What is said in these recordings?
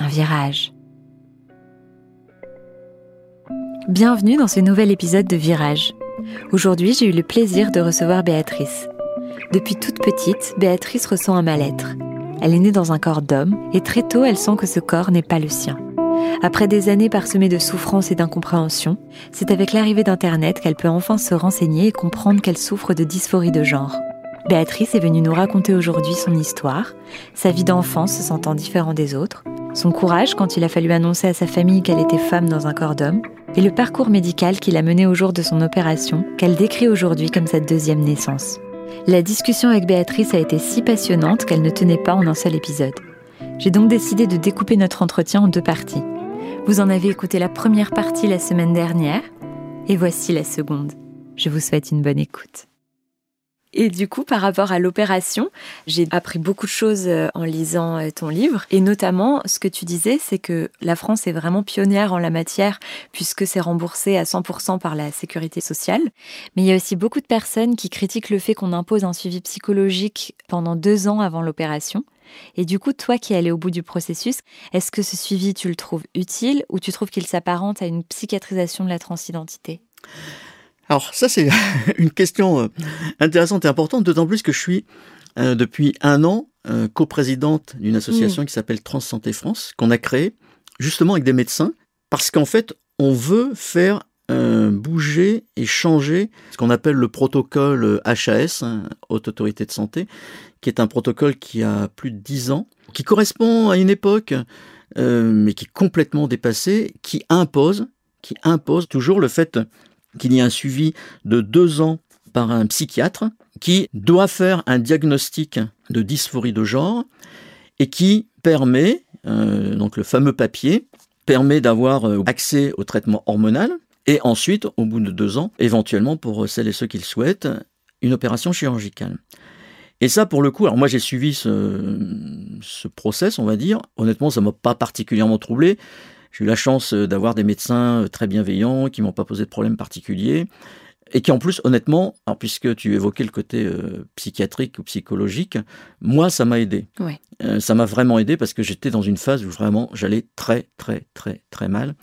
un virage. Bienvenue dans ce nouvel épisode de Virage. Aujourd'hui, j'ai eu le plaisir de recevoir Béatrice. Depuis toute petite, Béatrice ressent un mal-être. Elle est née dans un corps d'homme et très tôt, elle sent que ce corps n'est pas le sien. Après des années parsemées de souffrances et d'incompréhension, c'est avec l'arrivée d'Internet qu'elle peut enfin se renseigner et comprendre qu'elle souffre de dysphorie de genre. Béatrice est venue nous raconter aujourd'hui son histoire, sa vie d'enfant se sentant différent des autres, son courage quand il a fallu annoncer à sa famille qu'elle était femme dans un corps d'homme, et le parcours médical qui l'a mené au jour de son opération, qu'elle décrit aujourd'hui comme sa deuxième naissance. La discussion avec Béatrice a été si passionnante qu'elle ne tenait pas en un seul épisode. J'ai donc décidé de découper notre entretien en deux parties. Vous en avez écouté la première partie la semaine dernière, et voici la seconde. Je vous souhaite une bonne écoute. Et du coup, par rapport à l'opération, j'ai appris beaucoup de choses euh, en lisant euh, ton livre. Et notamment, ce que tu disais, c'est que la France est vraiment pionnière en la matière, puisque c'est remboursé à 100% par la sécurité sociale. Mais il y a aussi beaucoup de personnes qui critiquent le fait qu'on impose un suivi psychologique pendant deux ans avant l'opération. Et du coup, toi qui es allé au bout du processus, est-ce que ce suivi, tu le trouves utile ou tu trouves qu'il s'apparente à une psychiatrisation de la transidentité? Alors ça c'est une question euh, intéressante et importante, d'autant plus que je suis euh, depuis un an euh, coprésidente d'une association mmh. qui s'appelle Transsanté France, qu'on a créée justement avec des médecins, parce qu'en fait on veut faire bouger et changer ce qu'on appelle le protocole HAS, hein, Haute Autorité de Santé, qui est un protocole qui a plus de dix ans, qui correspond à une époque, mais qui est complètement dépassée, qui impose, qui impose toujours le fait qu'il y a un suivi de deux ans par un psychiatre qui doit faire un diagnostic de dysphorie de genre et qui permet, euh, donc le fameux papier, permet d'avoir euh, accès au traitement hormonal et ensuite, au bout de deux ans, éventuellement pour celles et ceux qui le souhaitent, une opération chirurgicale. Et ça, pour le coup, alors moi j'ai suivi ce, ce process, on va dire. Honnêtement, ça m'a pas particulièrement troublé. J'ai eu la chance euh, d'avoir des médecins euh, très bienveillants qui m'ont pas posé de problème particulier et qui en plus, honnêtement, puisque tu évoquais le côté euh, psychiatrique ou psychologique, moi, ça m'a aidé. ça m'a vraiment aidé parce que j'étais dans une phase où vraiment j'allais très, très, très, très mal.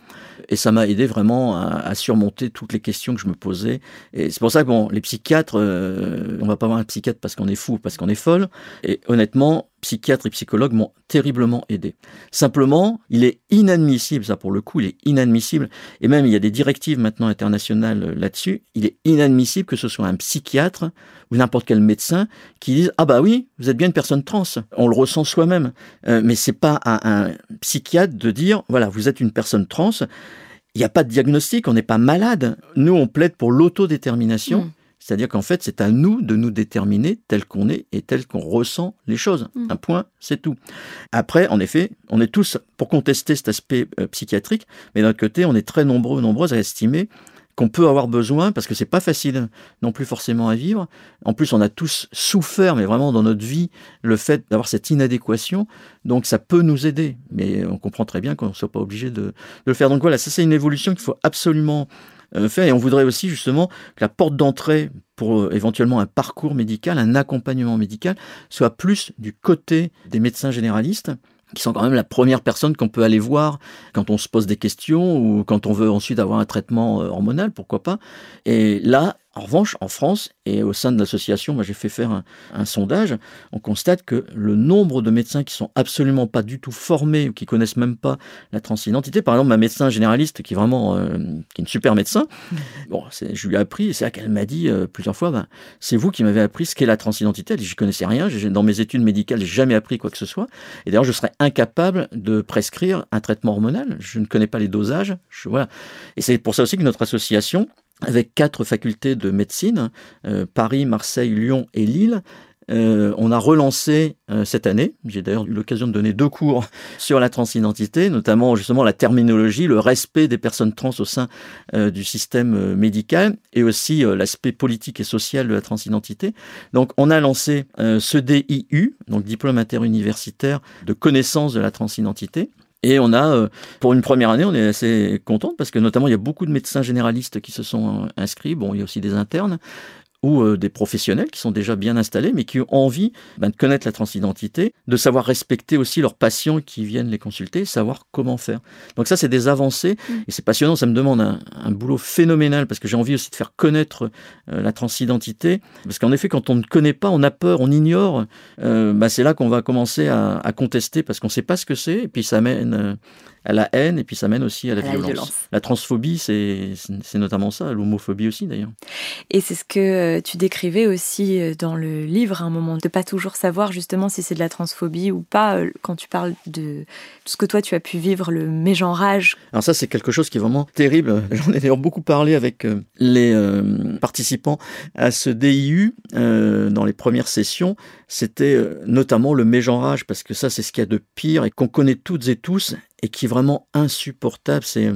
Et ça m'a aidé vraiment à, surmonter toutes les questions que je me posais. Et c'est pour ça que bon, les psychiatres, on va pas voir un psychiatre parce qu'on est fou, parce qu'on est folle. Et honnêtement, psychiatres et psychologues m'ont terriblement aidé. Simplement, il est inadmissible, ça pour le coup, il est inadmissible, et même il y a des directives maintenant internationales euh, là-dessus, il est inadmissible que ce soit un psychiatre ou n'importe quel médecin qui dise ah bah oui, vous êtes bien une personne trans. On le ressent soi-même, euh, mais c'est pas à un psychiatre de dire voilà, vous êtes une personne trans. Il n'y a pas de diagnostic, on n'est pas malade. Nous, on plaide pour l'autodétermination. Mmh. C'est-à-dire qu'en fait, c'est à nous de nous déterminer tel qu'on est et tel qu'on ressent les choses. Mmh. Un point, c'est tout. Après, en effet, on est tous pour contester cet aspect euh, psychiatrique, mais d'un autre côté, on est très nombreux, nombreuses à estimer qu'on peut avoir besoin, parce que c'est pas facile non plus forcément à vivre. En plus, on a tous souffert, mais vraiment dans notre vie, le fait d'avoir cette inadéquation. Donc, ça peut nous aider, mais on comprend très bien qu'on ne soit pas obligé de, de, le faire. Donc voilà, ça c'est une évolution qu'il faut absolument fait. Et on voudrait aussi justement que la porte d'entrée pour euh, éventuellement un parcours médical, un accompagnement médical, soit plus du côté des médecins généralistes qui sont quand même la première personne qu'on peut aller voir quand on se pose des questions ou quand on veut ensuite avoir un traitement euh, hormonal, pourquoi pas. Et là, en revanche, en France et au sein de l'association, moi j'ai fait faire un, sondage, on constate que le nombre de médecins qui sont absolument pas du tout formés ou qui connaissent même pas la transidentité, par exemple ma médecin généraliste qui est vraiment euh, qui est une super médecin, bon, je lui ai appris, c'est là qu'elle m'a dit euh, plusieurs fois, ben, c'est vous qui m'avez appris ce qu'est la transidentité. Elle dit, je connaissais rien, dans mes études médicales, j'ai jamais appris quoi que ce soit, et d'ailleurs je serais incapable de prescrire un traitement hormonal. Je ne connais pas les dosages, je, voilà. Et c'est pour ça aussi que notre association avec quatre facultés de médecine, euh, Paris, Marseille, Lyon et Lille, euh, on a relancé euh, cette année. J'ai d'ailleurs eu l'occasion de donner deux cours sur la transidentité, notamment justement la terminologie, le respect des personnes trans au sein du système médical et aussi l'aspect politique et social de la transidentité. Donc on a lancé ce DIU, donc diplôme interuniversitaire de connaissance de la transidentité. Et on a, pour une première année, on est assez content parce que notamment il y a beaucoup de médecins généralistes qui se sont inscrits. Bon, il y a aussi des internes ou euh, des professionnels qui sont déjà bien installés, mais qui ont envie ben, de connaître la transidentité, de savoir respecter aussi leurs patients qui viennent les consulter, savoir comment faire. Donc ça, c'est des avancées, mm. et c'est passionnant, ça me demande un, boulot phénoménal, parce que j'ai envie aussi de faire connaître euh, la transidentité, parce qu'en effet, quand on ne connaît pas, on a peur, on ignore, euh, ben, c'est là qu'on va commencer à, à, contester, parce qu'on ne sait pas ce que c'est, et puis ça mène à la haine et puis ça mène aussi à la, violence. la transphobie, c'est notamment ça, l'homophobie aussi d'ailleurs. Et c'est ce que euh, tu décrivais aussi euh, dans le livre à un moment, de pas toujours savoir justement si c'est de la transphobie ou pas, euh, quand tu parles de tout ce que toi tu as pu vivre, le mégenrage. Alors ça c'est quelque chose qui est vraiment terrible. J'en ai d'ailleurs beaucoup parlé avec les participants à ce DIU dans les premières sessions. C'était notamment le mégenrage parce que ça c'est ce qu'il y a de pire et qu'on connaît toutes et tous et qui est vraiment insupportable, c'est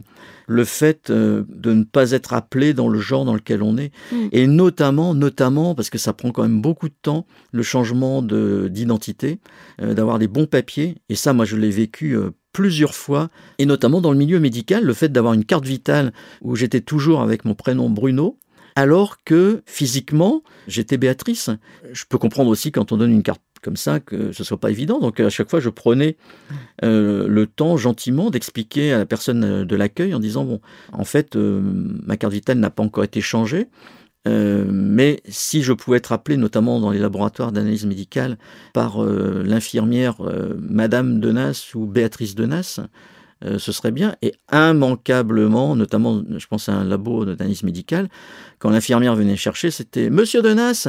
le fait euh, de ne pas être appelé dans le genre dans lequel on est. Mm. Et notamment, notamment, parce que ça prend quand même beaucoup de temps, le changement d'identité, euh, d'avoir les bons papiers. Et ça, moi, je l'ai vécu euh, plusieurs fois, et notamment dans le milieu médical, le fait d'avoir une carte vitale où j'étais toujours avec mon prénom Bruno, alors que physiquement, j'étais Béatrice. Je peux comprendre aussi quand on donne une carte comme ça que ce soit pas évident. Donc à chaque fois, je prenais euh, le temps gentiment d'expliquer à la personne de l'accueil en disant bon, en fait, euh, ma carte vitale n'a pas encore été changée. Euh, mais si je pouvais être appelé, notamment dans les laboratoires d'analyse médicale, par l'infirmière Madame Denas ou Béatrice Denas, ce serait bien. Et immanquablement, notamment, je pense à un labo d'analyse médicale, quand l'infirmière venait chercher, c'était Monsieur Denas,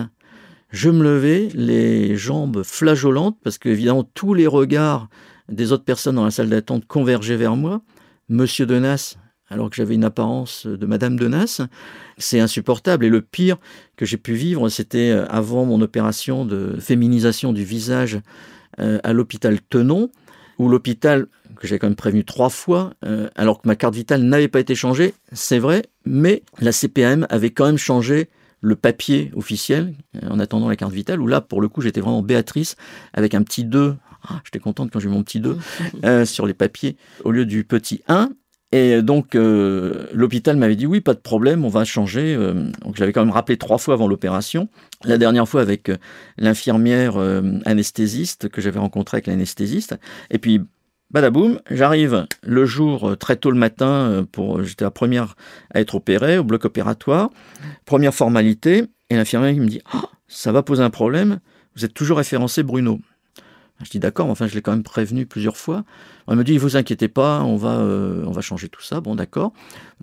je me levais, les jambes flageolantes, parce que évidemment tous les regards des autres personnes dans la salle d'attente convergeaient vers moi. Monsieur Denas, alors que j'avais une apparence de Madame Denas, c'est insupportable. Et le pire que j'ai pu vivre, c'était euh, avant mon opération de féminisation du visage euh, à l'hôpital Tenon, où l'hôpital, que j'ai quand même prévenu trois fois, euh, alors que ma carte vitale n'avait pas été changée, c'est vrai, mais la CPM avait quand même changé le papier officiel euh, en attendant la carte vitale, où là, pour le coup, j'étais vraiment Béatrice avec un petit 2. Ah, j'étais contente quand j'ai eu mon petit 2 euh, sur les papiers au lieu du petit 1. Et donc, euh, l'hôpital m'avait dit oui, pas de problème, on va changer. donc, j'avais quand même rappelé trois fois avant l'opération. La dernière fois avec l'infirmière anesthésiste que j'avais rencontrée avec l'anesthésiste. Et puis, Badaboum, j'arrive le jour euh, très tôt le matin euh, pour euh, j'étais la première à être opérée au bloc opératoire. Première formalité et l'infirmière me dit ah, ça va poser un problème, vous êtes toujours référencé Bruno." Je dis d'accord, enfin je l'ai quand même prévenu plusieurs fois. Elle me dit, vous inquiétez pas, on va, on va changer tout ça. Bon, d'accord.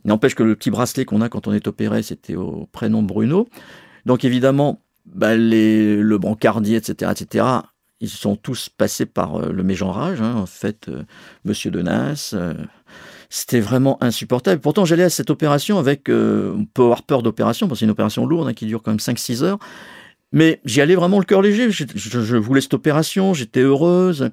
N'empêche que le petit bracelet qu'on a quand on est opéré, c'était au prénom Bruno. Donc évidemment, bah, les, le brancardier, etc., etc., ils sont tous passés par euh, le mégenrage, hein, en fait, euh, Monsieur Denas. Euh, c'était vraiment insupportable. Pourtant, j'allais à cette opération avec, on peut avoir peur d'opération, parce que c'est une opération lourde hein, qui dure quand même 5-6 heures. Mais j'y allais vraiment le cœur léger. Je, je, voulais cette opération, j'étais heureuse,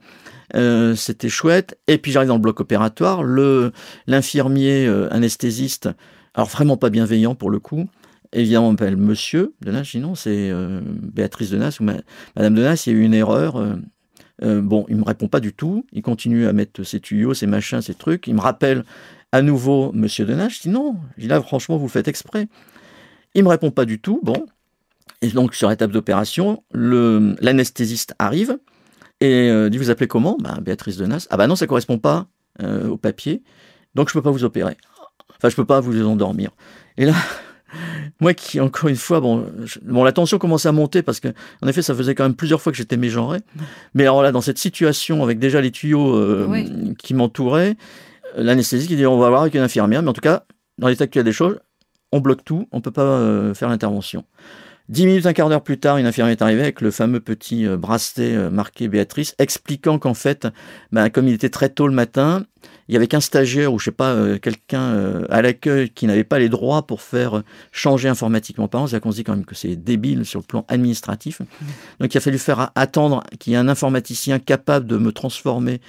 c'était chouette. Et puis j'arrive dans le bloc opératoire, le l'infirmier anesthésiste, alors vraiment pas bienveillant pour le coup, Évidemment, on m'appelle Monsieur Denas. Je dis non, c'est euh, Béatrice Denas ou Madame Denas. Il y a eu une erreur. Euh, euh, bon, il me répond pas du tout. Il continue à mettre ses tuyaux, ses machins, ses trucs. Il me rappelle à nouveau Monsieur Denas. Je dis non. Je dis là, franchement, vous faites exprès. Il me répond pas du tout. Bon. Et donc, sur l'étape d'opération, l'anesthésiste arrive et dit Vous appelez comment? Ben, Béatrice Denas. Ah ben non, ça correspond pas au papier. Donc, je peux pas vous opérer. Enfin, je peux pas vous endormir. Et là, moi qui, encore une fois, bon, bon, la tension commençait à monter parce que, en effet, ça faisait quand même plusieurs fois que j'étais mégenré. Mais alors là, dans cette situation, avec déjà les tuyaux euh, qui m'entouraient, euh, l'anesthésiste qui dit on va voir avec une infirmière, mais en tout cas, dans l'état actuel des choses, on bloque tout, on peut pas euh, faire l'intervention. Dix minutes, un quart d'heure plus tard, une infirmière est arrivée avec le fameux petit euh, bracelet euh, marqué Béatrice, expliquant qu'en fait, ben, comme il était très tôt le matin, il y avait qu'un stagiaire ou je sais pas euh, quelqu'un à l'accueil qui n'avait pas les droits pour faire changer informatiquement parlant. C'est-à-dire qu'on se dit quand même que c'est débile sur le plan administratif. Donc il a fallu faire attendre qu'il y ait un informaticien capable de me transformer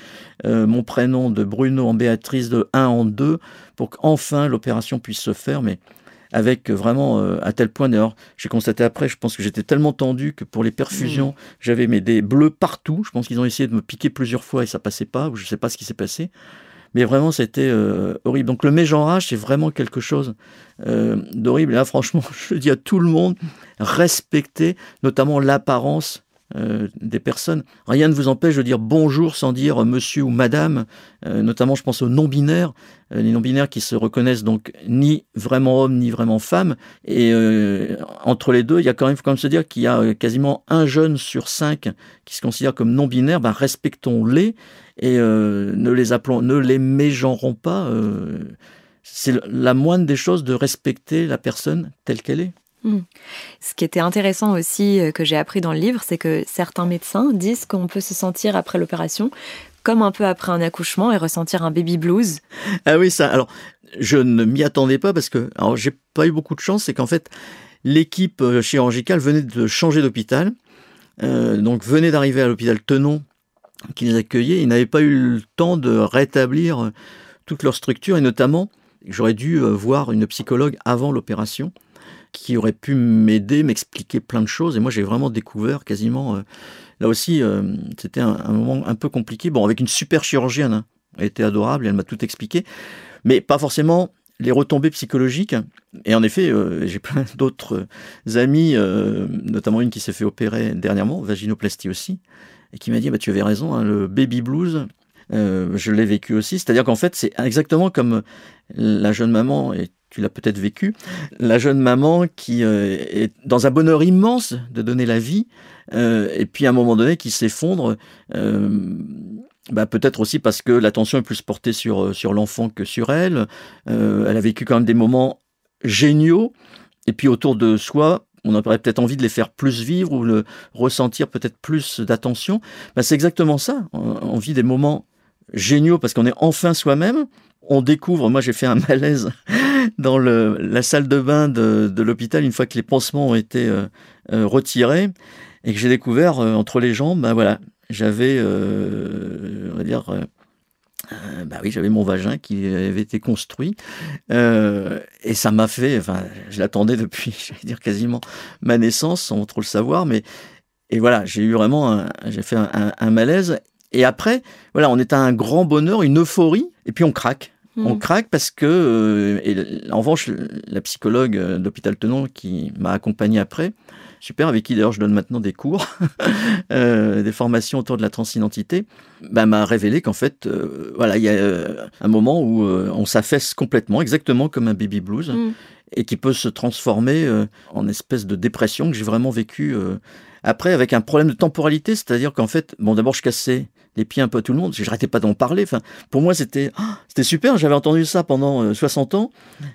mon prénom de Bruno en Béatrice de 1 en 2 pour qu'enfin l'opération puisse se faire. Mais avec vraiment euh, à tel point d'ailleurs j'ai constaté après je pense que j'étais tellement tendu que pour les perfusions mmh. j'avais mes des bleus partout. Je pense qu'ils ont essayé de me piquer plusieurs fois et ça passait pas ou je sais pas ce qui s'est passé. Mais vraiment c'était euh, horrible. Donc le mégenrage c'est vraiment quelque chose euh, d'horrible. Et là franchement je dis à tout le monde respectez notamment l'apparence euh, des personnes. Rien ne vous empêche de dire bonjour sans dire monsieur ou madame, euh, notamment je pense aux non-binaires, euh, les non-binaires qui se reconnaissent donc ni vraiment homme ni vraiment femme. Et entre les deux, il y a quand même, faut quand même se dire qu'il y a quasiment un jeune sur cinq qui se considère comme non-binaire. Ben, respectons-les et ne les appelons, ne les mégenrons pas. c'est la moindre des choses de respecter la personne telle qu'elle est. Hmm. Ce qui était intéressant aussi euh, que j'ai appris dans le livre, c'est que certains médecins disent qu'on peut se sentir après l'opération comme un peu après un accouchement et ressentir un baby blues. Ah oui, ça. Alors, je ne m'y attendais pas parce que, alors, j'ai pas eu beaucoup de chance, c'est qu'en fait, l'équipe euh, chirurgicale venait de changer d'hôpital, euh, donc venait d'arriver à l'hôpital Tenon qui les accueillait. Ils n'avaient pas eu le temps de rétablir toute leur structure et notamment, j'aurais dû voir une psychologue avant l'opération qui aurait pu m'aider, m'expliquer plein de choses. Et moi, j'ai vraiment découvert quasiment. Euh, là aussi, euh, c'était un, moment un peu compliqué. Bon, avec une super chirurgienne, hein. elle était adorable, elle m'a tout expliqué, mais pas forcément les retombées psychologiques. Et en effet, euh, j'ai plein d'autres amis, notamment une qui s'est fait opérer dernièrement, vaginoplastie aussi, et qui m'a dit bah, Tu avais raison, hein, le baby blues, je l'ai vécu aussi. C'est-à-dire qu'en fait, c'est exactement comme la jeune maman est tu l'as peut-être vécu, la jeune maman qui euh, est dans un bonheur immense de donner la vie, euh, et puis à un moment donné qui s'effondre, euh, bah, peut-être aussi parce que l'attention est plus portée sur, sur l'enfant que sur elle. elle a vécu quand même des moments géniaux, et puis autour de soi, on aurait peut-être envie de les faire plus vivre ou le ressentir peut-être plus d'attention. Bah, c'est exactement ça. On, vit des moments géniaux parce qu'on est enfin soi-même. On découvre, moi j'ai fait un malaise dans la salle de bain de, l'hôpital une fois que les pansements ont été euh, euh, retirés et que j'ai découvert euh, entre les jambes, ben voilà, j'avais, on va dire, bah oui, j'avais mon vagin qui avait été construit et ça m'a fait, enfin, je l'attendais depuis, j'allais dire quasiment ma naissance sans trop le savoir, mais et voilà, j'ai eu vraiment, j'ai fait un, malaise et après, voilà, on est à un grand bonheur, une euphorie et puis on craque. On mm. craque parce que, euh, et en revanche, la psychologue euh, d'hôpital Tenon qui m'a accompagné après, super, avec qui d'ailleurs je donne maintenant des cours, euh, des formations autour de la transidentité, bah, m'a révélé qu'en fait, voilà, il y a un moment où on s'affaisse complètement, exactement comme un baby blues, mm. Et qui peut se transformer en espèce de dépression que j'ai vraiment vécu après avec un problème de temporalité, c'est-à-dire qu'en fait, bon, d'abord je cassais les pieds un peu à tout le monde. Je n'arrêtais pas d'en parler. Enfin, pour moi, c'était oh, c'était super. J'avais entendu ça pendant 60 euh, ans.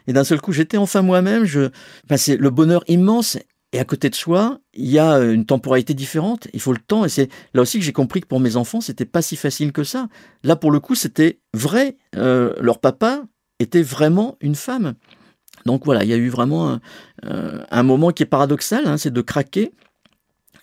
Et d'un seul coup, j'étais enfin moi-même. Je, enfin, c'est le bonheur immense. Et à côté de soi, il y a une temporalité différente. Il faut le temps. Et c'est là aussi que j'ai compris que pour mes enfants, c'était pas si facile que ça. Là, pour le coup, c'était vrai. Euh, leur papa était vraiment une femme. Donc voilà, il y a eu vraiment un, euh, moment qui est paradoxal, hein, c'est de craquer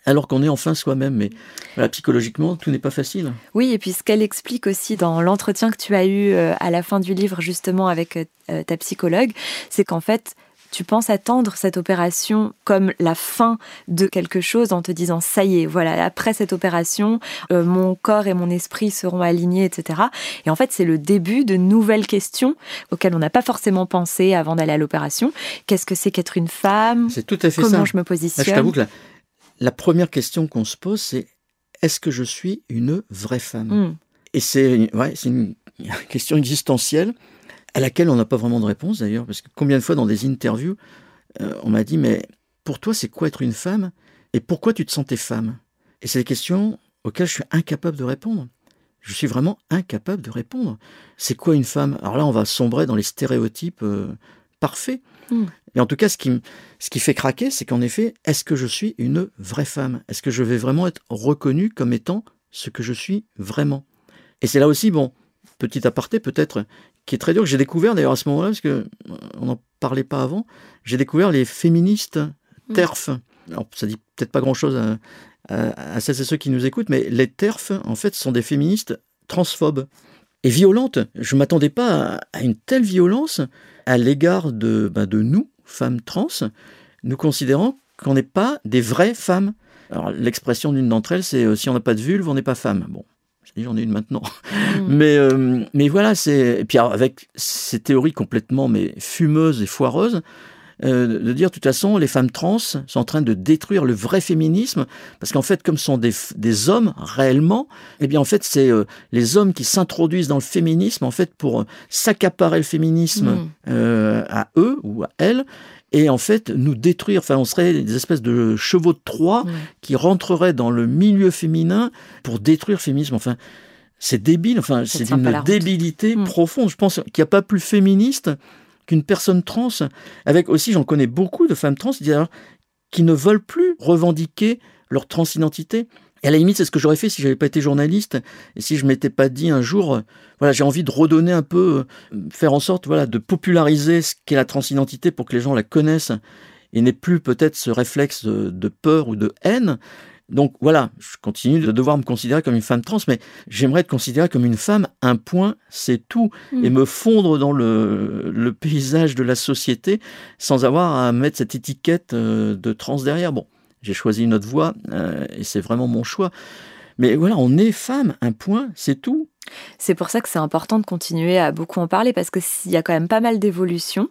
alors qu'on est enfin soi-même. Mais psychologiquement, tout n'est pas facile. Oui, et puis ce qu'elle explique aussi dans l'entretien que tu as eu euh, à la fin du livre, justement, avec euh, ta psychologue, c'est qu'en fait, tu penses attendre cette opération comme la fin de quelque chose en te disant ça y est, voilà, après cette opération, euh, mon corps et mon esprit seront alignés, etc. Et en fait, c'est le début de nouvelles questions auxquelles on n'a pas forcément pensé avant d'aller à l'opération. Qu'est-ce que c'est qu'être une femme? C'est tout à fait Comment ça. Comment je me positionne? Je t'avoue que la première question qu'on se pose, c'est est-ce que je suis une vraie femme? Hmm. Et c'est ouais, une question existentielle à laquelle on n'a pas vraiment de réponse d'ailleurs, parce que combien de fois dans des interviews, euh, on m'a dit, mais pour toi, c'est quoi être une femme Et pourquoi tu te sentais femme? Et c'est des questions auxquelles je suis incapable de répondre. Je suis vraiment incapable de répondre. C'est quoi une femme? Alors là, on va sombrer dans les stéréotypes euh, parfait. Mm. Et en tout cas, ce qui, ce qui fait craquer, c'est qu'en effet, est-ce que je suis une vraie femme? Est-ce que je vais vraiment être reconnue comme étant ce que je suis vraiment? Et c'est là aussi, bon, petit aparté peut-être, qui est très dur, que j'ai découvert d'ailleurs à ce moment-là, parce que on n'en parlait pas avant, j'ai découvert les féministes Mm. TERF. Alors, ça dit peut-être pas grand-chose à, à, à celles et ceux qui nous écoutent, mais les TERF, en fait, sont des féministes transphobes et violentes. Je m'attendais pas à, à une telle violence à l'égard de, bah, de nous, femmes trans, nous considérant qu'on n'est pas des vraies femmes. Alors, l'expression d'une d'entre elles, c'est euh, si on n'a pas de vulve, on n'est pas femme. Bon, je dis j'en ai une maintenant. Mm. Mais, euh, mais voilà, c'est. Et puis avec ces théories complètement mais fumeuses et foireuses, euh, de dire de toute façon, les femmes trans sont en train de détruire le vrai féminisme, parce qu'en fait, comme ce sont des, des hommes réellement, eh bien en fait, c'est euh, les hommes qui s'introduisent dans le féminisme, en fait, pour euh, s'accaparer le féminisme Mm. à eux ou à elles. Et en fait, nous détruire, enfin, on serait des espèces de chevaux de Troie qui rentreraient dans le milieu féminin pour détruire le féminisme. Enfin, c'est débile, enfin, c'est route. débilité Mm. profonde. Je pense qu'il n'y a pas plus féministe qu'une personne trans. Avec aussi, j'en connais beaucoup de femmes trans d'ailleurs, qui ne veulent plus revendiquer leur transidentité. Et à la limite, c'est ce que j'aurais fait si j'avais pas été journaliste et si je m'étais pas dit un jour, euh, voilà, j'ai envie de redonner un peu, euh, faire en sorte, voilà, de populariser ce qu'est la transidentité pour que les gens la connaissent et n'aient plus peut-être ce réflexe de, de peur ou de haine. Donc voilà, je continue de devoir me considérer comme une femme trans, mais j'aimerais être considérée comme une femme, un point, c'est tout, Mm. et me fondre dans le, le paysage de la société sans avoir à mettre cette étiquette euh, de trans derrière. Bon, j'ai choisi une autre voie, euh, et c'est vraiment mon choix. Mais voilà, on est femme, un point, c'est tout. C'est pour ça que c'est important de continuer à beaucoup en parler parce que s'il y a quand même pas mal d'évolutions,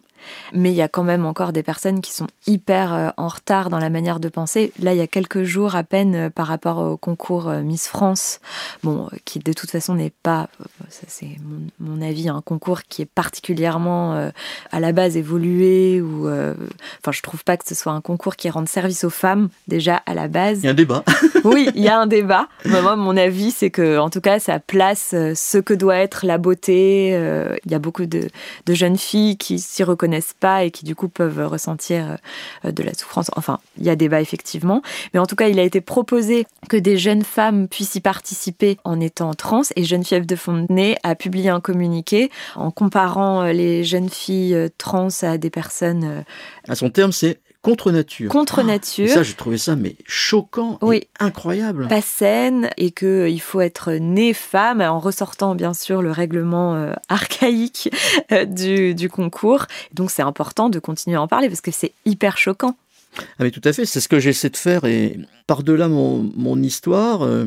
mais il y a quand même encore des personnes qui sont hyper euh, en retard dans la manière de penser. Là, il y a quelques jours à peine euh, par rapport au concours euh, Miss France, bon, qui de toute façon n'est pas, c'est mon, avis, un concours qui est particulièrement à la base évolué ou, enfin, je trouve pas que ce soit un concours qui rende service aux femmes déjà à la base. Il y a un débat. Oui, il y a un débat. Moi, mon avis, c'est que, en tout cas, ça place euh, ce que doit être la beauté. Euh, Il y a beaucoup de, jeunes filles qui s'y reconnaissent pas et qui, du coup, peuvent ressentir euh, de la souffrance. Enfin, il y a débat, effectivement. Mais en tout cas, il a été proposé que des jeunes femmes puissent y participer en étant trans. Et Geneviève de Fontenay a publié un communiqué en comparant les jeunes filles trans à des personnes À son terme, c'est contre nature. contre Et nature. ça, j'ai trouvé ça mais choquant Oui. et incroyable. pas saine et que il faut être né femme en ressortant bien sûr le règlement euh, archaïque euh, du, du concours. Donc c'est important de continuer à en parler parce que c'est hyper choquant. Ah mais tout à fait, c'est ce que j'essaie de faire et par-delà mon, mon histoire, euh,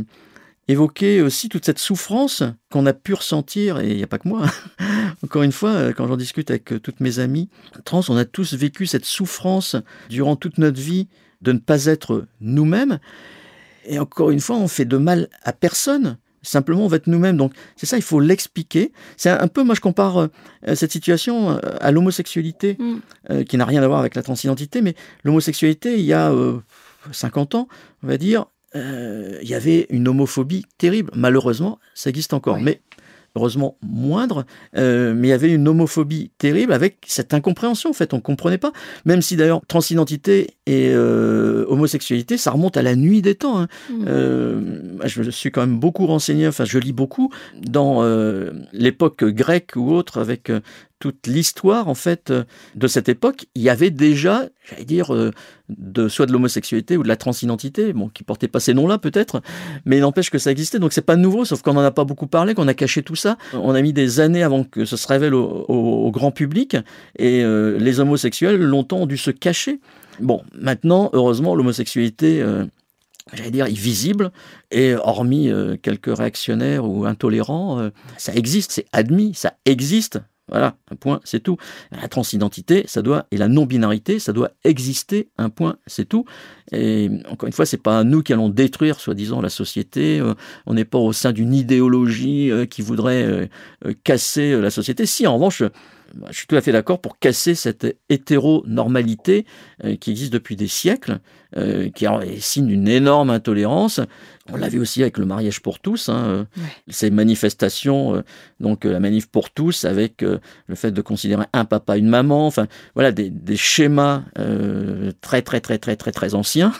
évoquer aussi toute cette souffrance qu'on a pu ressentir, et il n'y a pas que moi, encore une fois, euh, quand j'en discute avec euh, toutes mes amies trans, on a tous vécu cette souffrance durant toute notre vie de ne pas être nous-mêmes, et encore une fois, on fait de mal à personne. Simplement, on va être nous-mêmes. Donc, c'est ça, il faut l'expliquer. C'est un, peu, moi, je compare euh, cette situation euh, à l'homosexualité Mm. euh, qui n'a rien à voir avec la transidentité, mais l'homosexualité, il y a euh, 50 ans, on va dire, euh, il y avait une homophobie terrible. Malheureusement, ça existe encore, Oui. mais heureusement moindre. euh, mais il y avait une homophobie terrible avec cette incompréhension. En fait, on comprenait pas. Même si d'ailleurs transidentité et euh, homosexualité, ça remonte à la nuit des temps. hein. Mm. Euh, je suis quand même beaucoup renseigné, enfin je lis beaucoup dans euh, l'époque grecque ou autre, avec euh, toute l'histoire en fait euh, de cette époque. Il y avait déjà, j'allais dire, euh, de soit de l'homosexualité ou de la transidentité, bon, qui portait pas ces noms-là peut-être, mais il n'empêche que ça existait. Donc c'est pas nouveau, sauf qu'on n'en a pas beaucoup parlé, qu'on a caché tout ça. On a mis des années avant que ça se révèle au, grand public, et euh, les homosexuels longtemps ont dû se cacher. Bon, maintenant, heureusement, l'homosexualité, j'allais dire, est visible, et hormis quelques réactionnaires ou intolérants, ça existe, c'est admis, ça existe. Voilà, un point, c'est tout. La transidentité, ça doit, et la non-binarité, ça doit exister, un point, c'est tout. Et encore une fois, c'est pas nous qui allons détruire, soi-disant, la société. euh, on n'est pas au sein d'une idéologie euh, qui voudrait euh, casser la société. Si, en revanche, je suis tout à fait d'accord pour casser cette hétéronormalité euh, qui existe depuis des siècles, euh, qui est signe d'une énorme intolérance. On l'a vu aussi avec le mariage pour tous, hein, euh, ces manifestations, donc la manif pour tous, avec le fait de considérer un papa, une maman, enfin voilà des, des schémas très très très très très très anciens.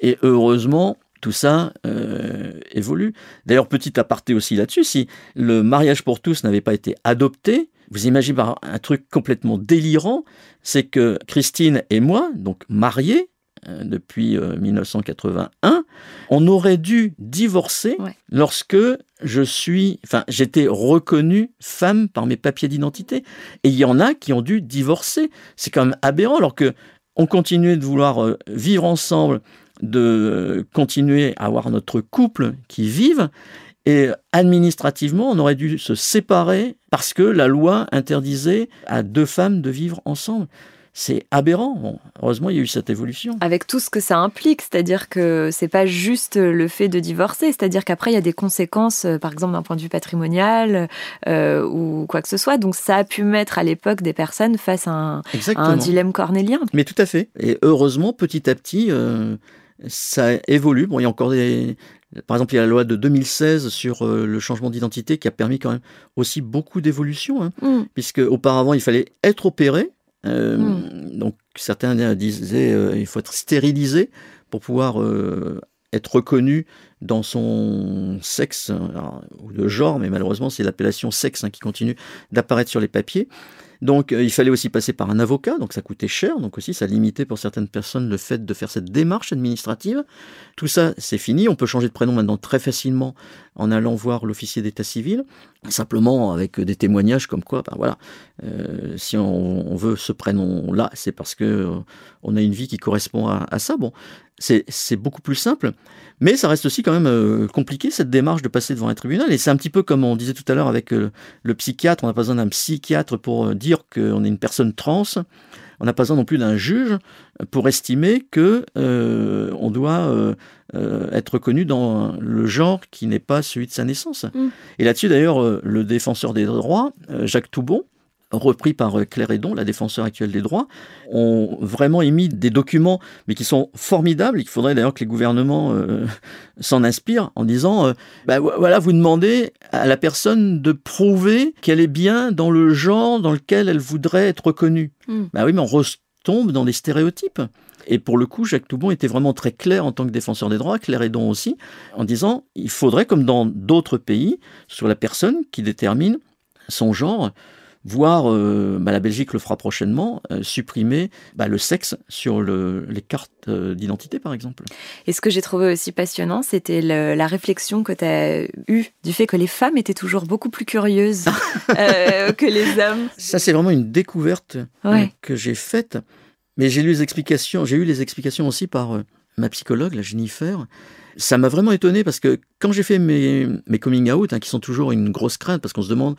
Et heureusement, tout ça euh, évolue. D'ailleurs, petit aparté aussi là-dessus, si le mariage pour tous n'avait pas été adopté, vous imaginez un truc complètement délirant, c'est que Christine et moi, donc mariés euh, depuis 1981, euh, on aurait dû divorcer lorsque je suis, enfin, j'étais reconnue femme par mes papiers d'identité. Et il y en a qui ont dû divorcer. C'est quand même aberrant, alors que on continuait de vouloir vivre ensemble de continuer à avoir notre couple qui vive. Et administrativement, on aurait dû se séparer parce que la loi interdisait à deux femmes de vivre ensemble. C'est aberrant. heureusement, il y a eu cette évolution. Avec tout ce que ça implique, c'est-à-dire que c'est pas juste le fait de divorcer, c'est-à-dire qu'après il y a des conséquences, euh, par exemple d'un point de vue patrimonial euh, ou quoi que ce soit. Donc ça a pu mettre à l'époque des personnes face à un, dilemme cornélien. Mais tout à fait. Et heureusement, petit à petit, euh, ça évolue. Bon, il y a encore des. Par exemple, il y a la loi de 2016 sur euh, le changement d'identité qui a permis quand même aussi beaucoup d'évolution, hein, mm. puisque auparavant il fallait être opéré. Euh, mm. Donc certains disaient euh, il faut être stérilisé pour pouvoir être reconnu dans son sexe ou de genre, mais malheureusement c'est l'appellation sexe hein, qui continue d'apparaître sur les papiers. Donc euh, il fallait aussi passer par un avocat, donc ça coûtait cher, donc aussi ça limitait pour certaines personnes le fait de faire cette démarche administrative. Tout ça, c'est fini, on peut changer de prénom maintenant très facilement en allant voir l'officier d'état civil, simplement avec des témoignages comme quoi, ben voilà, euh, si on, veut ce prénom-là, c'est parce que euh, on a une vie qui correspond à, à ça. Bon, c'est beaucoup plus simple. Mais ça reste aussi quand même euh, compliqué cette démarche de passer devant un tribunal. Et c'est un petit peu comme on disait tout à l'heure avec euh, le psychiatre. On n'a pas besoin d'un psychiatre pour euh, dire qu'on est une personne trans. On n'a pas besoin non plus d'un juge pour estimer que on doit être reconnu dans le genre qui n'est pas celui de sa naissance. Mm. Et là-dessus, d'ailleurs, le défenseur des droits, Jacques Toubon, repris par euh, Claire Edon, la défenseur actuelle des droits, ont vraiment émis des documents, mais qui sont formidables. Il faudrait d'ailleurs que les gouvernements euh, s'en inspirent en disant, euh, bah, voilà, vous demandez à la personne de prouver qu'elle est bien dans le genre dans lequel elle voudrait être reconnue. Hmm. Bah oui, mais on retombe dans des stéréotypes. Et pour le coup, Jacques Toubon était vraiment très clair en tant que défenseur des droits, Claire Edon aussi, en disant, il faudrait, comme dans d'autres pays, sur la personne qui détermine son genre, voire euh, bah, la Belgique le fera prochainement, euh, supprimer bah, le sexe sur les cartes euh, d'identité, par exemple. Et ce que j'ai trouvé aussi passionnant, c'était la réflexion que tu as eue du fait que les femmes étaient toujours beaucoup plus curieuses que les hommes. Ça, c'est vraiment une découverte que j'ai faite. Mais j'ai lu les explications, j'ai eu les explications aussi par ma psychologue, la Jennifer. Ça m'a vraiment étonné parce que quand j'ai fait mes, mes coming out, hein, qui sont toujours une grosse crainte, parce qu'on se demande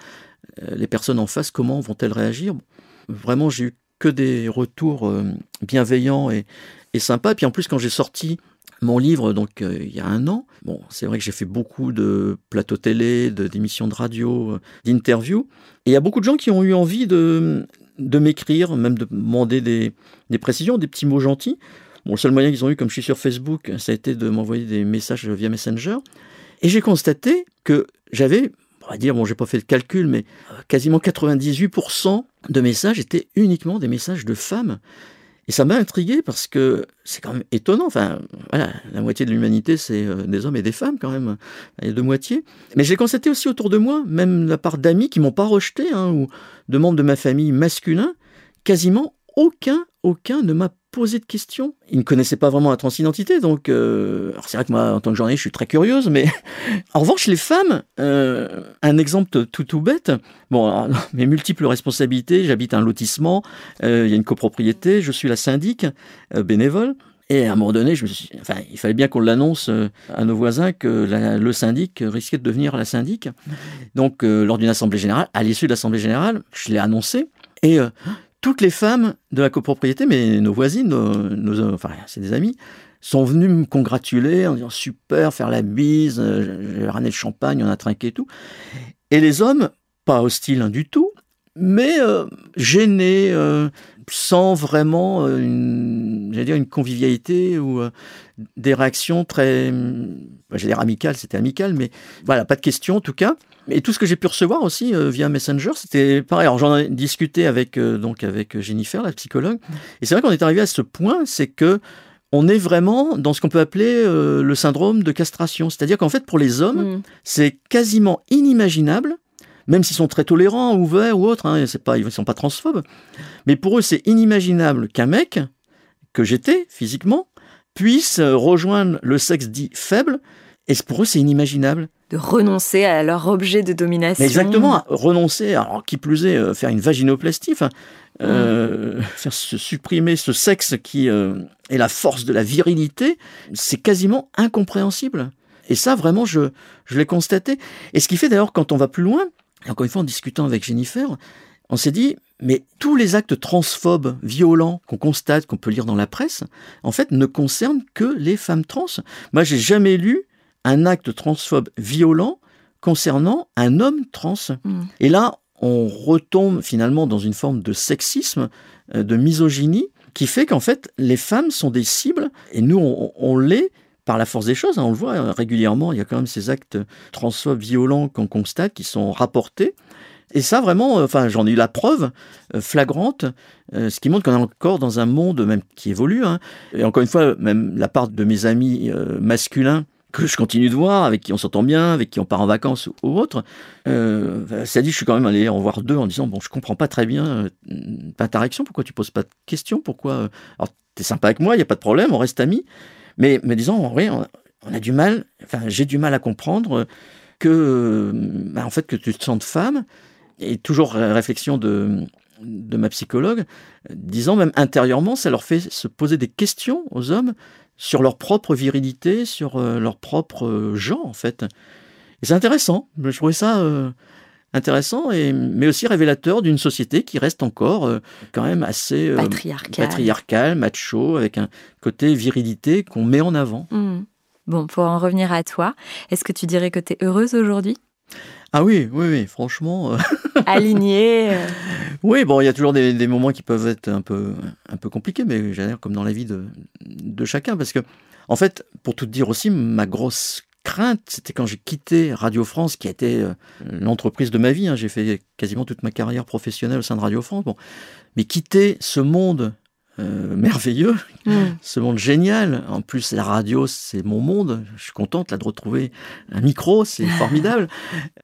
les personnes en face, comment vont-elles réagir? Vraiment, j'ai eu que des retours euh, bienveillants et, sympas. Et puis en plus, quand j'ai sorti mon livre, donc euh, il y a un an, bon, c'est vrai que j'ai fait beaucoup de plateaux télé, d'émissions de, radio, d'interviews. Et il y a beaucoup de gens qui ont eu envie de, de m'écrire, même de demander des, des précisions, des petits mots gentils. Bon, le seul moyen qu'ils ont eu, comme je suis sur Facebook, ça a été de m'envoyer des messages via Messenger. Et j'ai constaté que j'avais on va dire, bon, j'ai pas fait le calcul, mais euh, quasiment 98% de messages étaient uniquement des messages de femmes. Et ça m'a intrigué parce que c'est quand même étonnant. Enfin, voilà, la moitié de l'humanité, c'est euh, des hommes et des femmes quand même. A deux moitiés. Mais j'ai constaté aussi autour de moi, même la part d'amis qui m'ont pas rejeté, hein, ou de membres de ma famille masculins, quasiment aucun, aucun ne m'a posé de questions. Ils ne connaissaient pas vraiment la transidentité, donc euh, c'est vrai que moi, en tant que journaliste, je suis très curieuse, mais en revanche, les femmes, euh, un exemple tout tout bête, bon, mes multiples responsabilités, j'habite un lotissement, euh, il y a une copropriété, je suis la syndic bénévole, et à un moment donné, je me suis, il fallait bien qu'on l'annonce à nos voisins que le syndic risquait de devenir la syndic. Donc, lors d'une assemblée générale, à l'issue de l'assemblée générale, je l'ai annoncé. Et toutes les femmes de la copropriété, mais nos voisines, nos, enfin, c'est des amis, sont venues me congratuler en disant super, faire la bise, j'ai ramené le champagne, on a trinqué et tout. Et les hommes, pas hostiles hein, du tout, mais euh, gêné, euh, sans vraiment euh, une, dire une convivialité ou des réactions très, bah, j'allais dire amicales, c'était amical, mais voilà, pas de questions en tout cas. Et tout ce que j'ai pu recevoir aussi via Messenger, c'était pareil. Alors j'en ai discuté avec donc avec Jennifer, la psychologue, et c'est vrai qu'on est arrivé à ce point, c'est que on est vraiment dans ce qu'on peut appeler le syndrome de castration, c'est-à-dire qu'en fait pour les hommes, mm. c'est quasiment inimaginable même s'ils sont très tolérants, ouverts ou autres, hein, c'est pas, ils ne sont pas transphobes. Mais pour eux, c'est inimaginable qu'un mec, que j'étais physiquement, puisse rejoindre le sexe dit faible. Et pour eux, c'est inimaginable. De renoncer à leur objet de domination. exactement, renoncer, alors qui plus est, euh, faire une vaginoplastie, enfin, euh, faire se supprimer ce sexe qui euh, est la force de la virilité, c'est quasiment incompréhensible. Et ça, vraiment, je, je l'ai constaté. Et ce qui fait d'ailleurs, quand on va plus loin, encore une fois, en discutant avec Jennifer, on s'est dit, mais tous les actes transphobes, violents qu'on constate, qu'on peut lire dans la presse, en fait, ne concernent que les femmes trans. Moi, j'ai jamais lu un acte transphobe violent concernant un homme trans. Hmm. Et là, on retombe finalement dans une forme de sexisme, euh, de misogynie, qui fait qu'en fait, les femmes sont des cibles, et nous, on, on l'est par la force des choses. Hein, on le voit euh, régulièrement, il y a quand même ces actes transphobes violents qu'on constate, qui sont rapportés. Et ça, vraiment, euh, enfin, j'en ai eu la preuve flagrante, ce qui montre qu'on est encore dans un monde même qui évolue. Hein. Et encore une fois, même la part de mes amis masculins que je continue de voir, avec qui on s'entend bien, avec qui on part en vacances ou, autre, ça dit, je suis quand même allé en voir deux en disant, bon, je comprends pas très bien ta réaction, pourquoi tu poses pas de questions, pourquoi... Alors, t'es sympa avec moi, il n'y a pas de problème, on reste amis, mais, mais disons, oui, on, a du mal, enfin, j'ai du mal à comprendre que, bah, en fait, que tu te sens femme, et toujours réflexion de, de ma psychologue, disant même intérieurement, ça leur fait se poser des questions aux hommes sur leur propre virilité, sur euh, leur propre euh, genre, en fait. Et c'est intéressant. Je trouvais ça euh, intéressant, et, mais aussi révélateur d'une société qui reste encore euh, quand même assez euh, patriarcale. macho, avec un côté virilité qu'on met en avant. Hmm. Bon, pour en revenir à toi, est-ce que tu dirais que tu es heureuse aujourd'hui? Ah oui, oui, oui, franchement. Euh, Alignée. Oui, bon, il y a toujours des, moments qui peuvent être un peu, un peu compliqués, mais j'ai comme dans la vie de, de chacun, parce que, en fait, pour tout dire aussi, ma grosse crainte, c'était quand j'ai quitté Radio France, qui a été euh, l'entreprise de ma vie. Hein. J'ai fait quasiment toute ma carrière professionnelle au sein de Radio France. Bon. Mais quitter ce monde euh, merveilleux, mm. ce monde génial. En plus, la radio, c'est mon monde. Je suis contente là de retrouver un micro, c'est formidable.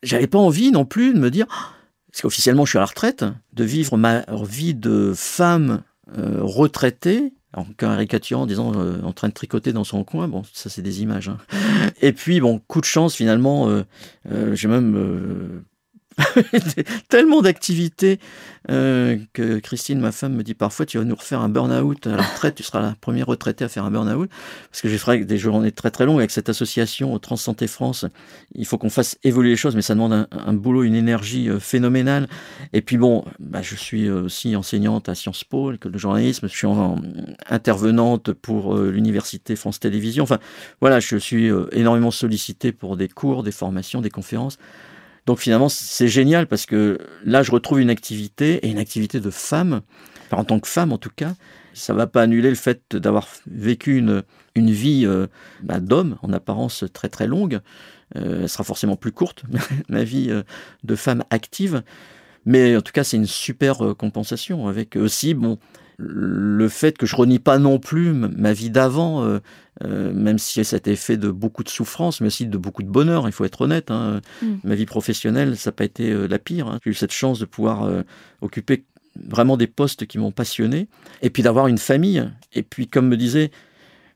J'avais pas envie non plus de me dire, parce qu'officiellement je suis à la retraite, de vivre ma vie de femme euh, retraitée en caricaturant en disant euh, en train de tricoter dans son coin. Bon, ça c'est des images. Hein. Et puis bon, coup de chance finalement, euh, j'ai même tellement d'activités euh, que Christine, ma femme, me dit parfois tu vas nous refaire un burn-out à la retraite, tu seras la première retraitée à faire un burn-out. Parce que j'ai fait des journées très très longues avec cette association Transsanté France. Il faut qu'on fasse évoluer les choses, mais ça demande un, boulot, une énergie euh, phénoménale. Et puis bon, bah, je suis aussi enseignante à Sciences Po, l'école de journalisme, je suis intervenante pour euh, l'université France Télévisions. Enfin voilà, je suis énormément sollicité pour des cours, des formations, des conférences. Donc finalement, c'est génial parce que là, je retrouve une activité et une activité de femme. en tant que femme, en tout cas, ça va pas annuler le fait d'avoir vécu une, une vie euh, bah, d'homme, en apparence très très longue. Euh, elle sera forcément plus courte, ma vie euh, de femme active. Mais en tout cas, c'est une super compensation avec aussi, bon, le fait que je renie pas non plus ma vie d'avant, euh, même si ça a été fait de beaucoup de souffrance, mais aussi de beaucoup de bonheur, il faut être honnête. Hein. Mm. Ma vie professionnelle, ça n'a pas été euh, la pire. Hein. J'ai eu cette chance de pouvoir occuper vraiment des postes qui m'ont passionné, et puis d'avoir une famille. Et puis, comme me disait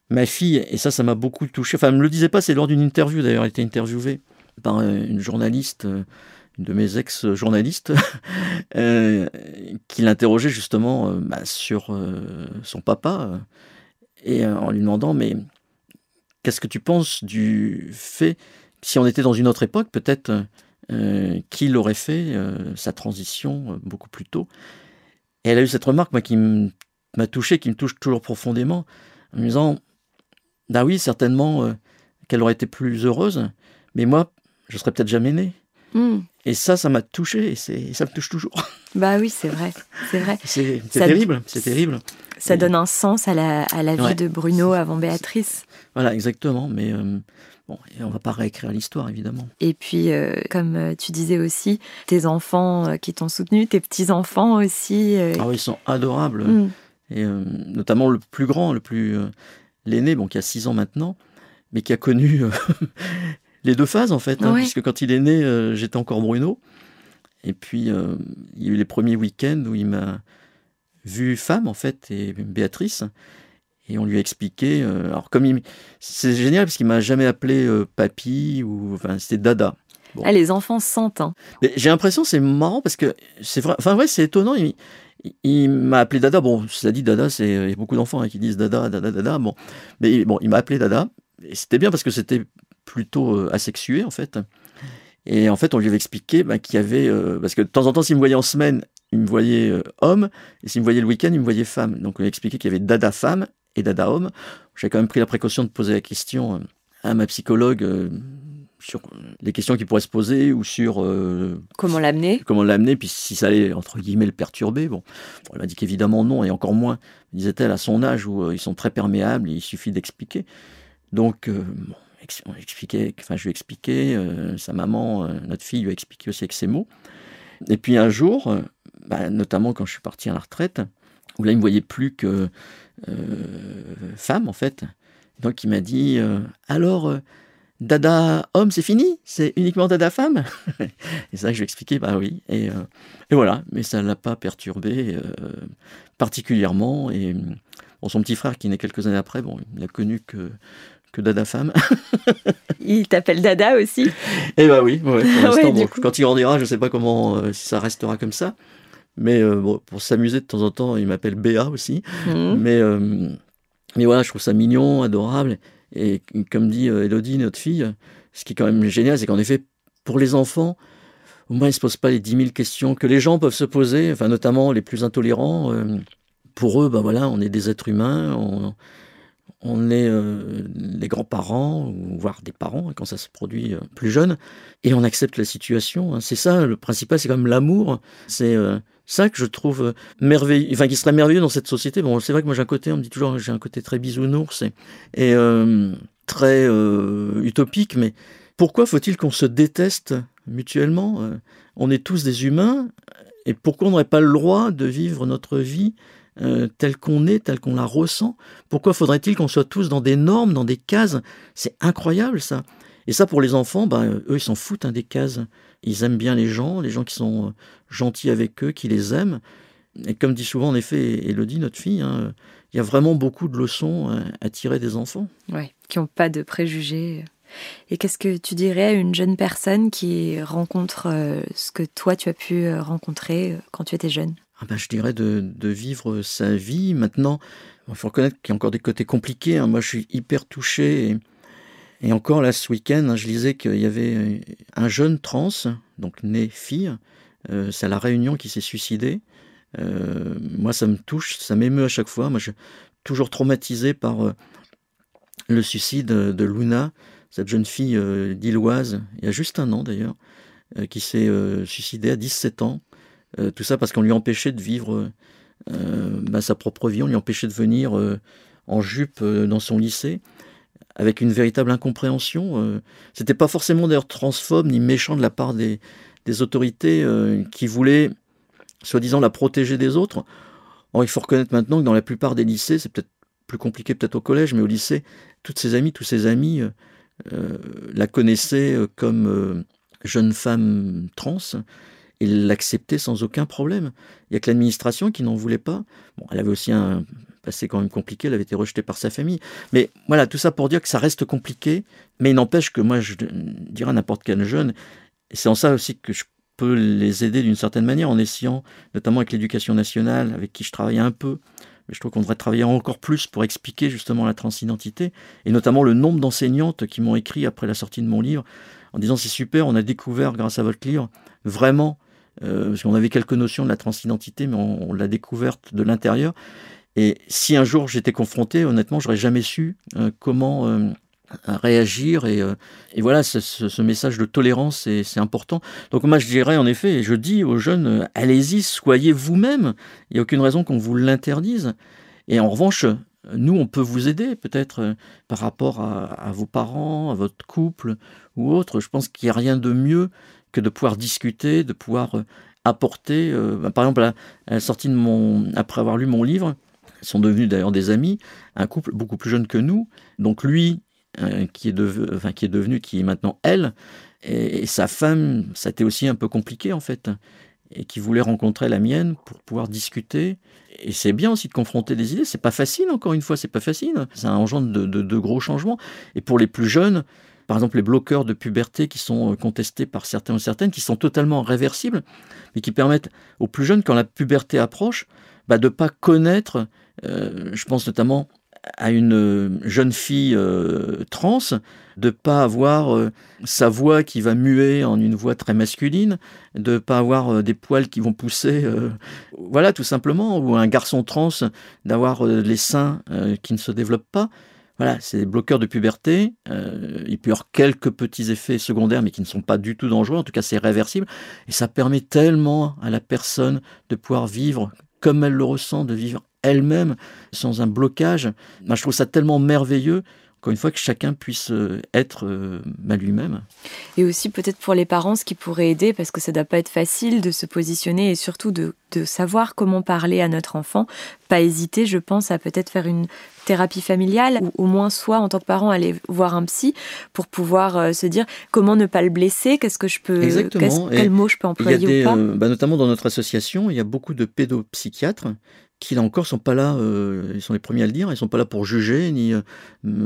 ma fille, et ça, ça m'a beaucoup touché, enfin, elle me le disait pas, c'est lors d'une interview d'ailleurs, elle était interviewée par une journaliste de mes ex-journalistes, euh, qui l'interrogeait justement euh, bah, sur euh, son papa, et en lui demandant, mais qu'est-ce que tu penses du fait, si on était dans une autre époque, peut-être qu'il aurait fait sa transition beaucoup plus tôt? Et elle a eu cette remarque, moi, qui m'a touché, qui me touche toujours profondément, en me disant, bah oui, certainement qu'elle aurait été plus heureuse, mais moi, je serais peut-être jamais né. Hmm. Et ça, ça m'a touché et ça me touche toujours. Bah oui, c'est vrai, c'est vrai. C'est, terrible, c'est terrible. Ça Et- donne un sens à la, à la vie Ouais. de Bruno avant Béatrice. Voilà, exactement. Mais euh, bon, on va pas réécrire l'histoire, évidemment. Et puis, euh, comme euh, tu disais aussi, tes enfants euh, qui t'ont soutenu, tes petits-enfants aussi. euh, Ah oui, ils sont adorables. hmm. Et notamment le plus grand, le plus l'aîné, bon, qui a 6 ans maintenant, mais qui a connu les deux phases en fait, hein, Ouais. puisque quand il est né, j'étais encore Bruno. Et puis il y a eu les premiers week-ends où il m'a vu femme en fait et Béatrice. Et on lui a expliqué. euh, alors comme il, c'est génial parce qu'il m'a jamais appelé euh, papy ou enfin c'était Dada. Bon. Ah, les enfants sentent. hein. J'ai l'impression c'est marrant parce que c'est vrai. Enfin ouais, c'est étonnant. Il, il- m'a appelé Dada. Bon, cela dit, Dada, c'est il y a beaucoup d'enfants hein, qui disent Dada, Dada, Dada. Bon, mais bon, il m'a appelé Dada. Et c'était bien parce que c'était plutôt euh, asexué en fait. Et en fait, on lui avait expliqué bah, qu'il y avait parce que de temps en temps, s'il me voyait en semaine, il me voyait homme, et s'il me voyait le week-end, il me voyait femme. Donc on lui a expliqué qu'il y avait Dada femme et Dada. J'ai quand même pris la précaution de poser la question euh, à ma psychologue. euh, sur les questions qui pourraient se poser ou sur euh, Comment l'amener? comment l'amener, puis si ça allait, entre guillemets, le perturber. Bon, Bon, elle m'a dit qu'évidemment non, et encore moins, disait-elle, à son âge où euh, ils sont très perméables, il suffit d'expliquer. Donc, euh, bon, ex- on expliquait, enfin, je lui ai expliqué, euh, sa maman, notre fille, lui a expliqué aussi avec ses mots. Et puis un jour, bah, notamment quand je suis parti à la retraite, où là, il ne me voyait plus que euh, femme, en fait. Donc, il m'a dit euh, Alors, euh, Dada homme, c'est fini? C'est uniquement Dada femme? Et ça, je lui ai expliqué Bah oui. Et, et voilà, mais ça ne l'a pas perturbé particulièrement. Et bon, son petit frère, qui est né quelques années après, bon, il n'a connu que, que Dada femme. Il t'appelle Dada aussi Et bah oui, ouais, pour l'instant, Ouais, du bon, coup. quand il grandira, je ne sais pas comment, euh, si ça restera comme ça. Mais euh, bon, pour s'amuser de temps en temps, il m'appelle Béa aussi. Hmm. Mais, euh, mais voilà, je trouve ça mignon, adorable. Et comme dit euh, Elodie, notre fille, ce qui est quand même génial, c'est qu'en effet, pour les enfants, au moins ils ne se posent pas les 10 000 questions que les gens peuvent se poser, enfin, notamment les plus intolérants. pour eux, ben voilà, on est des êtres humains, on, on est euh, les grands-parents, voire des parents, quand ça se produit euh, plus jeune, et on accepte la situation. hein. C'est ça, le principal, c'est quand même l'amour. C'est euh, ça que je trouve merveilleux, enfin qui serait merveilleux dans cette société. Bon, c'est vrai que moi j'ai un côté, on me dit toujours, j'ai un côté très bisounours et, et, très utopique, mais pourquoi faut-il qu'on se déteste mutuellement On est tous des humains, et pourquoi on n'aurait pas le droit de vivre notre vie euh, telle qu'on est, telle qu'on la ressent Pourquoi faudrait-il qu'on soit tous dans des normes, dans des cases? C'est incroyable ça. Et ça, pour les enfants, ben, eux, ils s'en foutent hein, des cases. Ils aiment bien les gens, les gens qui sont euh, gentils avec eux, qui les aiment. Et comme dit souvent, en effet, Elodie, notre fille, hein, il y a vraiment beaucoup de leçons euh, à tirer des enfants. Ouais, qui n'ont pas de préjugés. Et qu'est-ce que tu dirais à une jeune personne qui rencontre euh, ce que toi tu as pu euh, rencontrer euh, quand tu étais jeune? Ah ben, je dirais de, vivre sa vie. Maintenant, il faut reconnaître qu'il y a encore des côtés compliqués. hein. Moi, je suis hyper touché. Et, encore là, ce week-end, hein, je lisais qu'il y avait un jeune trans, donc né fille. euh, c'est à La Réunion qui s'est suicidé. Euh, moi, ça me touche, ça m'émeut à chaque fois. Moi, je suis toujours traumatisé par euh, le suicide de Luna, cette jeune fille euh, d'Illoise, il y a juste un an d'ailleurs, euh, qui s'est euh, suicidée à 17 ans. Euh, tout ça parce qu'on lui empêchait de vivre euh, bah, sa propre vie, on lui empêchait de venir euh, en jupe dans son lycée, avec une véritable incompréhension. C'était pas forcément d'ailleurs transphobe ni méchant de la part des, des autorités qui voulaient, soi-disant, la protéger des autres. Or, il faut reconnaître maintenant que dans la plupart des lycées, c'est peut-être plus compliqué peut-être au collège, mais au lycée, toutes ses amies, tous ses amis la connaissaient comme jeune femme trans et l'acceptaient sans aucun problème. Il n'y a que l'administration qui n'en voulait pas. Bon, elle avait aussi un passé quand même compliqué, elle avait été rejetée par sa famille. Mais voilà, tout ça pour dire que ça reste compliqué, mais il n'empêche que moi, je dirais à n'importe quel jeune, c'est en ça aussi que je peux les aider d'une certaine manière, en essayant, notamment avec l'éducation nationale, avec qui je travaille un peu, mais je trouve qu'on devrait travailler encore plus pour expliquer justement la transidentité, et notamment le nombre d'enseignantes qui m'ont écrit après la sortie de mon livre, en disant c'est super, on a découvert grâce à votre livre, vraiment, euh, parce qu'on avait quelques notions de la transidentité, mais on, l'a découverte de l'intérieur. Et si un jour j'étais confronté, honnêtement, j'aurais jamais su euh, comment euh, réagir et, euh, voilà ce, message de tolérance c'est important. Donc moi je dirais en effet et je dis aux jeunes allez-y soyez vous-même. Il n'y a aucune raison qu'on vous l'interdise. Et en revanche nous on peut vous aider peut-être par rapport à, à, vos parents à votre couple ou autre. Je pense qu'il n'y a rien de mieux que de pouvoir discuter de pouvoir apporter euh, par exemple la sortie de mon après avoir lu mon livre sont devenus d'ailleurs des amis un couple beaucoup plus jeune que nous donc lui euh, qui, est de, enfin, qui est maintenant elle, et, sa femme, ça a aussi un peu compliqué en fait, et qui voulait rencontrer la mienne pour pouvoir discuter. Et c'est bien aussi de confronter des idées. C'est pas facile, encore une fois, c'est pas facile. Ça engendre de gros changements. Et pour les plus jeunes, par exemple les bloqueurs de puberté qui sont euh, contestés par certains ou certaines, qui sont totalement réversibles, mais qui permettent aux plus jeunes, quand la puberté approche, bah, de ne pas connaître, euh, je pense notamment à une euh, jeune fille trans de pas avoir sa voix qui va muer en une voix très masculine, de pas avoir des poils qui vont pousser, voilà tout simplement, ou un garçon trans d'avoir les seins qui ne se développent pas. Voilà, c'est des bloqueurs de puberté. Euh, il peut y avoir quelques petits effets secondaires, mais qui ne sont pas du tout dangereux. En tout cas, c'est réversible. Et ça permet tellement à la personne de pouvoir vivre comme elle le ressent, de vivre elle-même sans un blocage. Moi, je trouve ça tellement merveilleux encore une fois que chacun puisse euh, être euh, lui-même. Et aussi peut-être pour les parents, ce qui pourrait aider, parce que ça ne doit pas être facile de se positionner et surtout de, de savoir comment parler à notre enfant, pas hésiter, je pense, à peut-être faire une thérapie familiale ou au moins soit en tant que parent aller voir un psy pour pouvoir euh, se dire comment ne pas le blesser, qu'est-ce que je peux, quel mot je peux employer des, ou pas. Euh, bah, notamment dans notre association, il y a beaucoup de pédopsychiatres qui là encore sont pas là, euh, ils sont les premiers à le dire, ils sont pas là pour juger ni euh,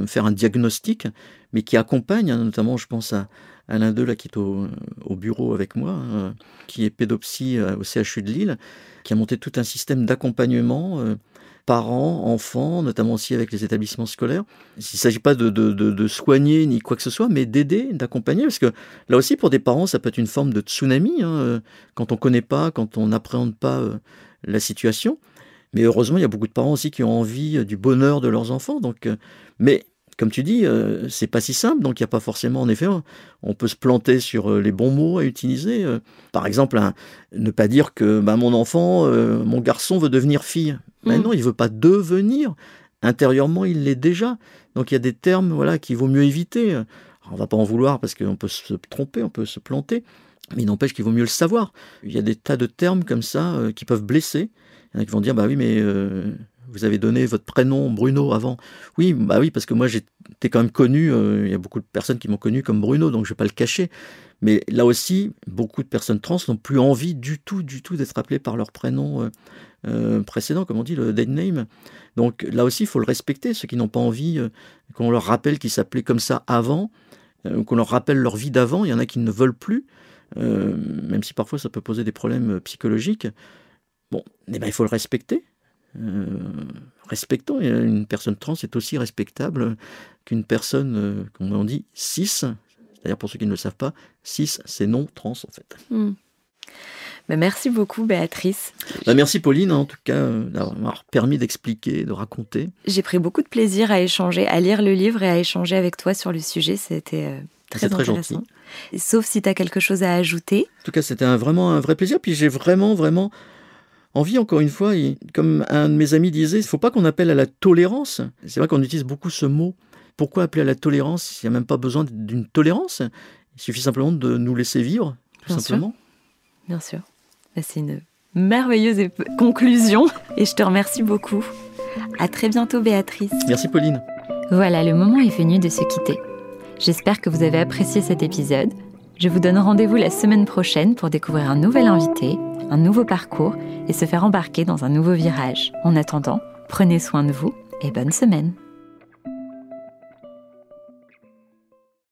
faire un diagnostic, mais qui accompagnent, hein, notamment je pense à, à l'un d'eux là qui est au, au bureau avec moi, euh, qui est pédopsie au CHU de Lille, qui a monté tout un système d'accompagnement. Parents, enfants, notamment aussi avec les établissements scolaires. Il ne s'agit pas de, de, de, soigner ni quoi que ce soit, mais d'aider, d'accompagner, parce que là aussi pour des parents, ça peut être une forme de tsunami, hein, quand on ne connaît pas, quand on n'appréhende pas la situation. Mais heureusement, il y a beaucoup de parents aussi qui ont envie euh, du bonheur de leurs enfants. Donc, euh, mais comme tu dis, euh, c'est pas si simple, donc il n'y a pas forcément, en effet, on peut se planter sur les bons mots à utiliser. Par exemple, hein, ne pas dire que bah, mon enfant, euh, mon garçon veut devenir fille. Mais mmh. non, il veut pas devenir. Intérieurement, il l'est déjà. Donc il y a des termes voilà, qu'il vaut mieux éviter. Alors, on va pas en vouloir parce qu'on peut se tromper, on peut se planter, mais il n'empêche qu'il vaut mieux le savoir. Il y a des tas de termes comme ça euh, qui peuvent blesser. Il y en a qui vont dire, bah oui, mais euh, vous avez donné votre prénom Bruno avant. Oui, bah oui, parce que moi j'étais quand même connu, euh, il y a beaucoup de personnes qui m'ont connu comme Bruno, donc je vais pas le cacher. Mais là aussi, beaucoup de personnes trans n'ont plus envie du tout, du tout d'être appelées par leur prénom euh, précédent, comme on dit, le dead name. Donc là aussi, il faut le respecter, ceux qui n'ont pas envie qu'on leur rappelle qu'ils s'appelaient comme ça avant, qu'on leur rappelle leur vie d'avant, il y en a qui ne veulent plus, même si parfois ça peut poser des problèmes psychologiques. Bon, eh ben, il faut le respecter. Euh, respectons une personne trans est aussi respectable qu'une personne euh, comme on dit cis. C'est-à-dire pour ceux qui ne le savent pas cis c'est non trans en fait. Mmh. Mais merci beaucoup Béatrice. Bah, merci Pauline en tout cas euh, d'avoir permis d'expliquer de raconter. J'ai pris beaucoup de plaisir à échanger à lire le livre et à échanger avec toi sur le sujet. C'était euh, très, très intéressant. gentil. sauf si tu as quelque chose à ajouter. En tout cas c'était vraiment un vrai plaisir. Puis j'ai vraiment vraiment envie, encore une fois, et comme un de mes amis disait, il ne faut pas qu'on appelle à la tolérance. C'est vrai qu'on utilise beaucoup ce mot. Pourquoi appeler à la tolérance Il n'y a même pas besoin d'une tolérance? Il suffit simplement de nous laisser vivre, tout Bien simplement. Sûr. Bien sûr. C'est une merveilleuse conclusion et je te remercie beaucoup. À très bientôt, Béatrice. Merci, Pauline. Voilà, le moment est venu de se quitter. J'espère que vous avez apprécié cet épisode. Je vous donne rendez-vous la semaine prochaine pour découvrir un nouvel invité, un nouveau parcours et se faire embarquer dans un nouveau virage. En attendant, prenez soin de vous et bonne semaine.